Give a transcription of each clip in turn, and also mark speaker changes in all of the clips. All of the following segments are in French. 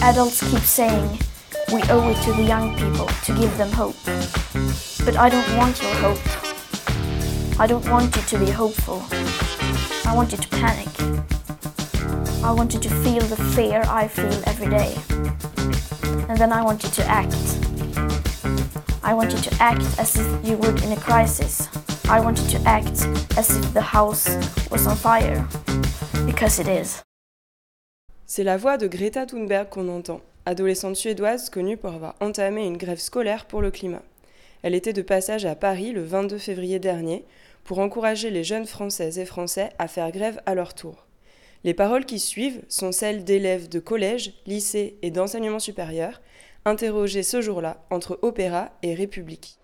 Speaker 1: Adults keep saying we owe it to the young people to give them hope. But I don't want your hope. I don't want you to be hopeful. I want you to panic. I want you to feel the fear I feel every day. And then I want you to act. I want you to act as if you would in a crisis. I want you to act as if the house was on fire. Because it is.
Speaker 2: C'est la voix de Greta Thunberg qu'on entend, adolescente suédoise connue pour avoir entamé une grève scolaire pour le climat. Elle était de passage à Paris le 22 février dernier pour encourager les jeunes Françaises et Français à faire grève à leur tour. Les paroles qui suivent sont celles d'élèves de collège, lycée et d'enseignement supérieur, interrogés ce jour-là entre Opéra et République.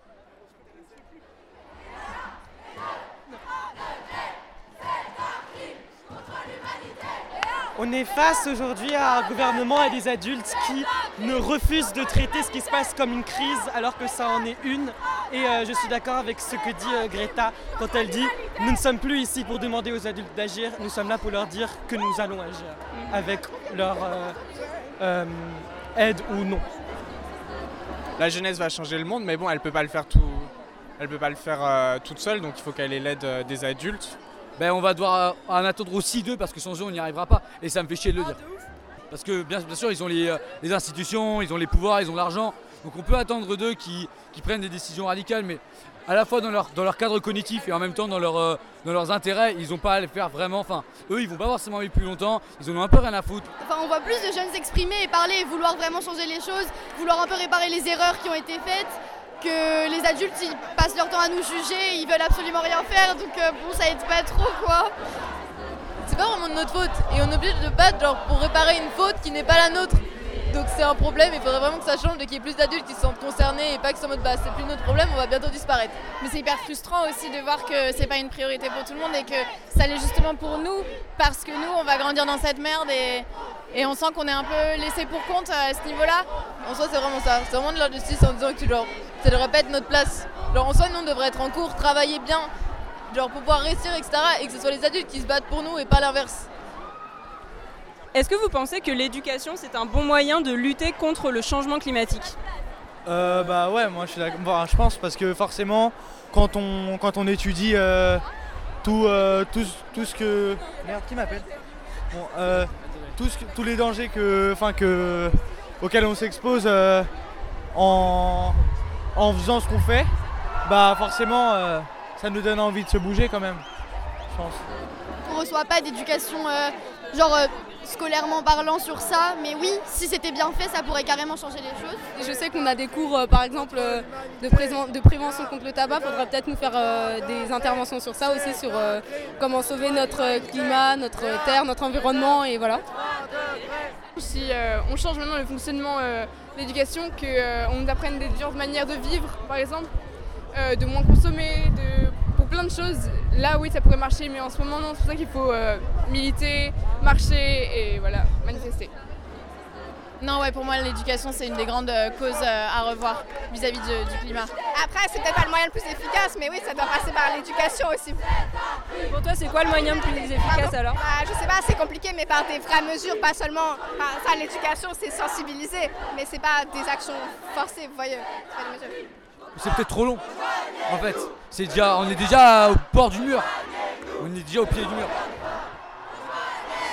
Speaker 3: On est face aujourd'hui à un gouvernement et des adultes qui ne refusent de traiter ce qui se passe comme une crise alors que ça en est une. Et euh, je suis d'accord avec ce que dit euh, Greta quand elle dit nous ne sommes plus ici pour demander aux adultes d'agir, nous sommes là pour leur dire que nous allons agir avec leur euh, aide ou non.
Speaker 4: La jeunesse va changer le monde, mais bon, elle peut pas le faire tout, elle peut pas le faire toute seule, donc il faut qu'elle ait l'aide des adultes
Speaker 5: ben on va devoir en attendre aussi deux parce que sans eux on n'y arrivera pas. Et ça me fait chier de le dire. Parce que bien, sûr ils ont les, les, institutions, ils ont les pouvoirs, ils ont l'argent. Donc on peut attendre d'eux qui, prennent des décisions radicales, mais à la fois dans leur, dans leur cadre cognitif et en même temps dans, leur, euh, dans leurs intérêts, ils n'ont pas à le faire vraiment. Enfin, eux, ils vont pas forcément vivre plus longtemps, ils en ont un peu rien à foutre.
Speaker 6: Enfin, on voit plus de jeunes s'exprimer et parler et vouloir vraiment changer les choses, vouloir un peu réparer les erreurs qui ont été faites que les adultes ils passent leur temps à nous juger, ils veulent absolument rien faire, donc euh, bon ça aide pas trop quoi.
Speaker 7: C'est pas vraiment de notre faute et on est obligé de battre genre, pour réparer une faute qui n'est pas la nôtre. Donc c'est un problème, il faudrait vraiment que ça change, qu'il y ait plus d'adultes qui se sentent concernés et pas que ce en mode bah c'est plus notre problème, on va bientôt disparaître.
Speaker 8: Mais c'est hyper frustrant aussi de voir que c'est pas une priorité pour tout le monde et que ça l'est justement pour nous parce que nous on va grandir dans cette merde et, et on sent qu'on est un peu laissé pour compte à ce niveau-là.
Speaker 7: En soi c'est vraiment ça, c'est vraiment de l'injustice en disant que tu genre, ça devrait pas être notre place. Genre en soi nous on devrait être en cours, travailler bien, genre pour pouvoir réussir etc. et que ce soit les adultes qui se battent pour nous et pas l'inverse.
Speaker 2: Est-ce que vous pensez que l'éducation, c'est un bon moyen de lutter contre le changement climatique?
Speaker 9: Euh, Bah ouais, moi je suis d'accord. je pense parce que forcément, quand on, quand on étudie euh, tout, euh, tout, tout, ce que... Merde, qui m'appelle? Bon, Tous les dangers que, que, auxquels on s'expose en, en faisant ce qu'on fait, bah forcément, ça nous donne envie de se bouger quand même, je pense.
Speaker 6: On reçoit pas d'éducation genre scolairement parlant sur ça, mais oui, si c'était bien fait, ça pourrait carrément changer les choses.
Speaker 7: je sais qu'on a des cours, euh, par exemple, euh, de, de, prévention contre le tabac. Il faudra peut-être nous faire euh, des interventions sur ça aussi, sur comment sauver notre climat, notre terre, notre environnement, et voilà.
Speaker 8: Si on change maintenant le fonctionnement l'éducation, qu'on nous apprenne des différentes manières de vivre, par exemple, de moins consommer, de plein de choses. Là, oui, ça pourrait marcher, mais en ce moment, non. C'est pour ça qu'il faut euh, militer, marcher et voilà, manifester.
Speaker 10: Non, ouais, pour moi, l'éducation, c'est une des grandes euh, causes euh, à revoir vis-à-vis du, climat.
Speaker 11: Après, c'est peut-être pas le moyen le plus efficace, mais oui, ça doit passer par l'éducation aussi.
Speaker 2: Pour toi, c'est quoi le moyen le plus efficace alors
Speaker 11: bah, Je sais pas, c'est compliqué, mais par des vraies mesures, pas seulement. Enfin, l'éducation, c'est sensibiliser, mais c'est pas des actions forcées, vous voyez.
Speaker 5: C'est peut-être trop long. En fait, c'est déjà, on est déjà au bord du mur. On est déjà au pied du mur.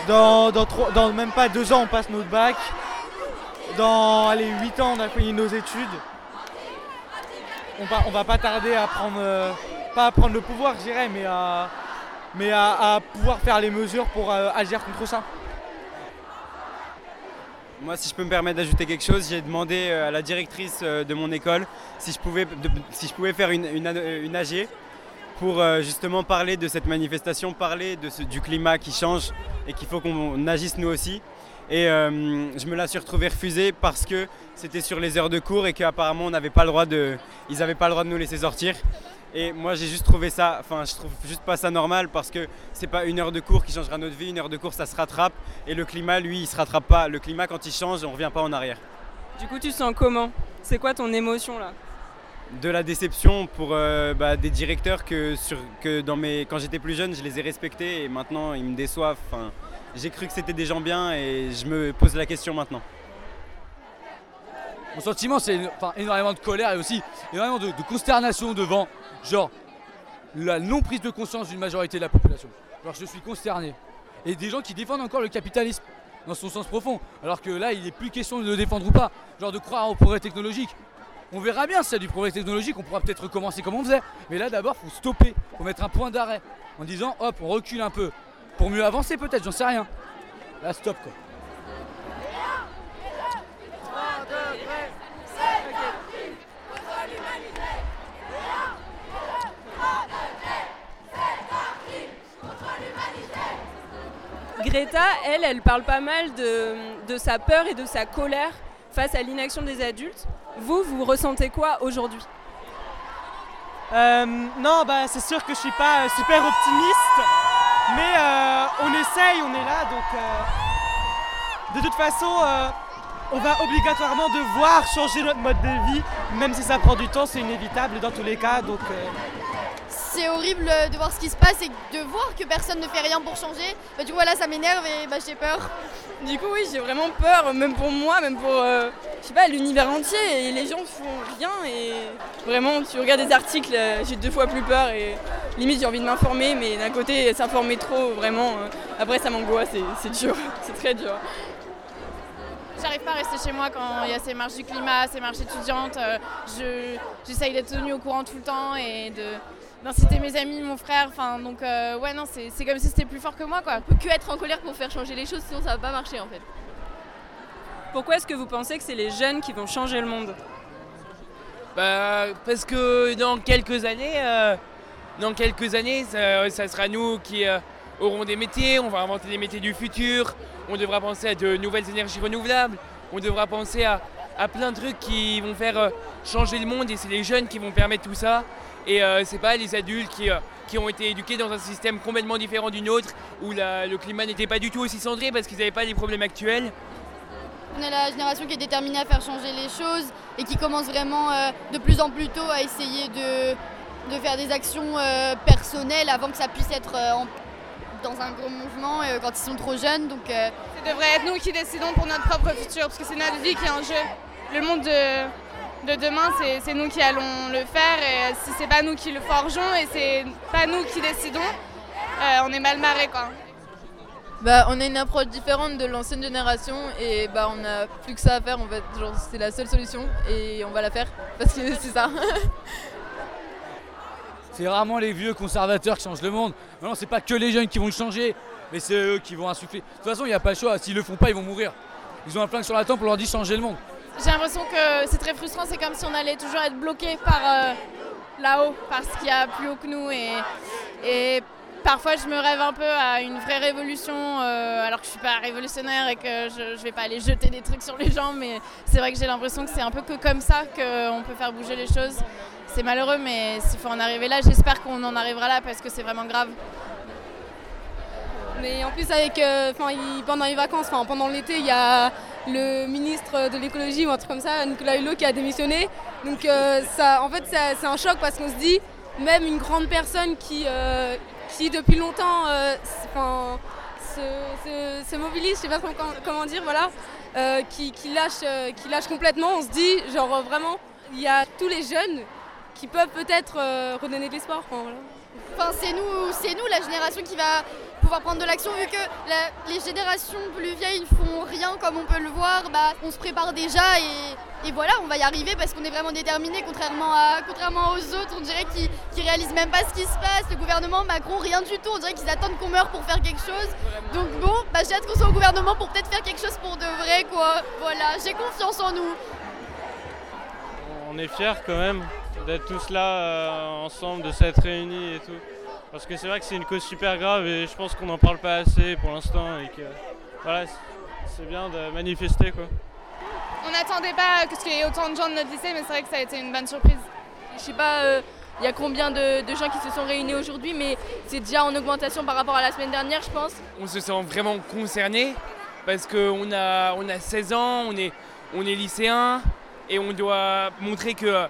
Speaker 9: Dans, dans, même pas deux ans, on passe notre bac. Dans allez, 8 ans, on a fini nos études. On va, va pas tarder à prendre, euh, pas à prendre le pouvoir, je dirais, mais à, mais à, pouvoir faire les mesures pour euh, agir contre ça.
Speaker 12: Moi, si je peux me permettre d'ajouter quelque chose, j'ai demandé euh, à la directrice euh, de mon école si je pouvais, si je pouvais faire une, une, AG pour justement parler de cette manifestation, parler de du climat qui change et qu'il faut qu'on agisse nous aussi. Et je me la suis retrouvé refusée parce que c'était sur les heures de cours et qu'apparemment n'avait pas le droit de, ils n'avaient pas le droit de nous laisser sortir. Et moi j'ai juste trouvé ça, enfin je trouve juste pas ça normal parce que c'est pas une heure de cours qui changera notre vie, une heure de cours ça se rattrape et le climat lui il se rattrape pas. Le climat quand il change on revient pas en arrière.
Speaker 2: Du coup tu sens comment? C'est quoi ton émotion là?
Speaker 12: De la déception pour euh, bah, des directeurs que, sur, que dans mes, quand j'étais plus jeune je les ai respectés et maintenant ils me déçoivent. Enfin, j'ai cru que c'était des gens bien et je me pose la question maintenant.
Speaker 5: Mon sentiment, c'est énormément de colère et aussi énormément de, consternation devant, genre, la non-prise de conscience d'une majorité de la population. Alors je suis consterné. Et des gens qui défendent encore le capitalisme dans son sens profond. Alors que là, il n'est plus question de le défendre ou pas. Genre de croire au progrès technologique. On verra bien si a du progrès technologique, on pourra peut-être recommencer comme on faisait. Mais là d'abord, faut stopper, faut mettre un point d'arrêt. En disant, hop, on recule un peu. Pour mieux avancer peut-être, j'en sais rien. Là, stop quoi.
Speaker 13: Greta, elle, elle parle pas mal de, sa peur et de sa colère face à l'inaction des adultes. Vous, vous ressentez quoi aujourd'hui?
Speaker 3: Euh, non, bah, c'est sûr que je suis pas euh, super optimiste, mais euh, on essaye, on est là, donc de toute façon, on va obligatoirement devoir changer notre mode de vie, même si ça prend du temps, c'est inévitable dans tous les cas, donc
Speaker 6: C'est horrible de voir ce qui se passe et de voir que personne ne fait rien pour changer. Bah, du coup, voilà, ça m'énerve et bah, j'ai peur.
Speaker 13: Du coup, oui, j'ai vraiment peur, même pour moi, même pour, euh, je sais pas, l'univers entier. Et les gens font rien. Et vraiment, tu regardes des articles, euh, j'ai deux fois plus peur. Et limite, j'ai envie de m'informer, mais d'un côté, s'informer trop, vraiment, euh, après, ça m'angoisse. et C'est dur, c'est très dur.
Speaker 10: J'arrive pas à rester chez moi quand il y a ces marches du climat, ces marches étudiantes. euh, je- J'essaye d'être tenue au courant tout le temps et de d'inciter mes amis, mon frère. Enfin, donc euh, ouais, non, c'est c'est comme si c'était plus fort que moi, quoi.
Speaker 14: On peut que être en colère pour faire changer les choses, sinon ça va pas marcher en fait.
Speaker 13: Pourquoi est-ce que vous pensez que c'est les jeunes qui vont changer le monde?
Speaker 15: Bah, parce que dans quelques années, euh, dans quelques années, ça, ça sera nous qui euh, aurons des métiers, on va inventer des métiers du futur, on devra penser à de nouvelles énergies renouvelables, on devra penser à, à plein de trucs qui vont faire euh, changer le monde et c'est les jeunes qui vont permettre tout ça. Et euh, c'est pas les adultes qui, euh, qui ont été éduqués dans un système complètement différent du nôtre où la- le climat n'était pas du tout aussi centré parce qu'ils n'avaient pas les problèmes actuels.
Speaker 6: On est la génération qui est déterminée à faire changer les choses et qui commence vraiment euh, de plus en plus tôt à essayer de, de faire des actions euh, personnelles avant que ça puisse être euh, en- dans un gros mouvement euh, quand ils sont trop jeunes. Donc, euh,
Speaker 8: Ça devrait être nous qui décidons pour notre propre futur, parce que c'est notre vie qui est en jeu. Le monde de, de demain, c'est- nous qui allons le faire, et si c'est pas nous qui le forgeons et c'est pas nous qui décidons, euh, on est mal marré quoi.
Speaker 7: Bah, on a une approche différente de l'ancienne génération et bah, on a plus que ça à faire en fait. Genre, c'est la seule solution et on va la faire parce que c'est ça.
Speaker 5: C'est rarement les vieux conservateurs qui changent le monde. Non, c'est pas que les jeunes qui vont le changer, mais c'est eux qui vont insuffler. De toute façon, il n'y a pas le choix. S'ils le font pas, ils vont mourir. Ils ont un flingue sur la tempe, on leur dit changer le monde.
Speaker 10: J'ai l'impression que c'est très frustrant, c'est comme si on allait toujours être bloqué par euh, là-haut, par ce qu'il y a plus haut que nous. Et, parfois, je me rêve un peu à une vraie révolution, euh, alors que je suis pas révolutionnaire et que je, je vais pas aller jeter des trucs sur les gens. Mais c'est vrai que j'ai l'impression que c'est un peu que comme ça qu'on peut faire bouger les choses. C'est malheureux, mais s'il faut en arriver là, j'espère qu'on en arrivera là parce que c'est vraiment grave.
Speaker 16: Mais en plus, avec, euh, pendant les vacances, pendant l'été, il y a le ministre de l'écologie ou un truc comme ça, Nicolas Hulot, qui a démissionné. Donc, euh, ça, en fait, c'est un choc parce qu'on se dit, même une grande personne qui, euh, qui depuis longtemps euh, se, se- se mobilise, je sais pas comment, dire, voilà, qui, lâche, qui lâche complètement, on se dit, genre vraiment, il y a tous les jeunes qui peuvent peut-être redonner de l'espoir. 'fin, voilà.
Speaker 6: Enfin, c'est nous, c'est nous la génération qui va pouvoir prendre de l'action vu que les générations plus vieilles font rien comme on peut le voir. Bah, on se prépare déjà et, voilà, on va y arriver parce qu'on est vraiment déterminés. Contrairement à, contrairement aux autres, on dirait qu'ils qu'ils réalisent même pas ce qui se passe. Le gouvernement Macron, rien du tout. On dirait qu'ils attendent qu'on meure pour faire quelque chose. Donc bon, bah, j'ai hâte qu'on soit au gouvernement pour peut-être faire quelque chose pour de vrai, quoi. Voilà, j'ai confiance en nous.
Speaker 17: On est fiers quand même d'être tous là euh, ensemble, de s'être réunis et tout. Parce que c'est vrai que c'est une cause super grave et je pense qu'on n'en parle pas assez pour l'instant et que voilà, c'est- bien de manifester quoi.
Speaker 8: On n'attendait pas que qu'il y ait autant de gens de notre lycée, mais c'est vrai que ça a été une bonne surprise.
Speaker 14: Je sais pas, euh, il y a combien de, de gens qui se sont réunis aujourd'hui, mais c'est déjà en augmentation par rapport à la semaine dernière, je pense.
Speaker 15: on se sent vraiment concerné parce qu'on a, on a 16 ans, on est, on est lycéen et on doit montrer que,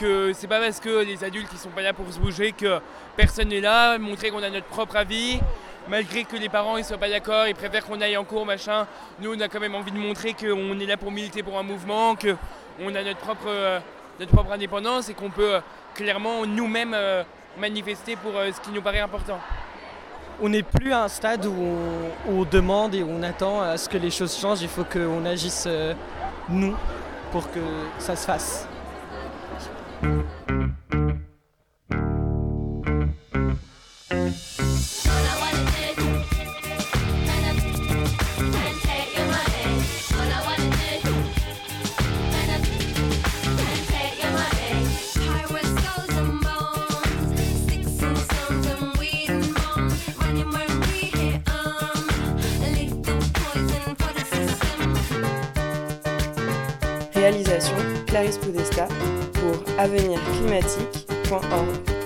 Speaker 15: que c'est pas parce que les adultes qui sont pas là pour se bouger que personne n'est là, montrer qu'on a notre propre avis, malgré que les parents ne soient pas d'accord, ils préfèrent qu'on aille en cours, machin. Nous, on a quand même envie de montrer qu'on est là pour militer pour un mouvement, qu'on a notre propre, euh, notre propre indépendance et qu'on peut euh, clairement nous-mêmes euh, manifester pour ce qui nous paraît important.
Speaker 18: On n'est plus à un stade où on, demande et on attend à ce que les choses changent. Il faut qu'on agisse nous pour que ça se fasse.
Speaker 2: Réalisation Clarisse Podesta avenirclimatique.org.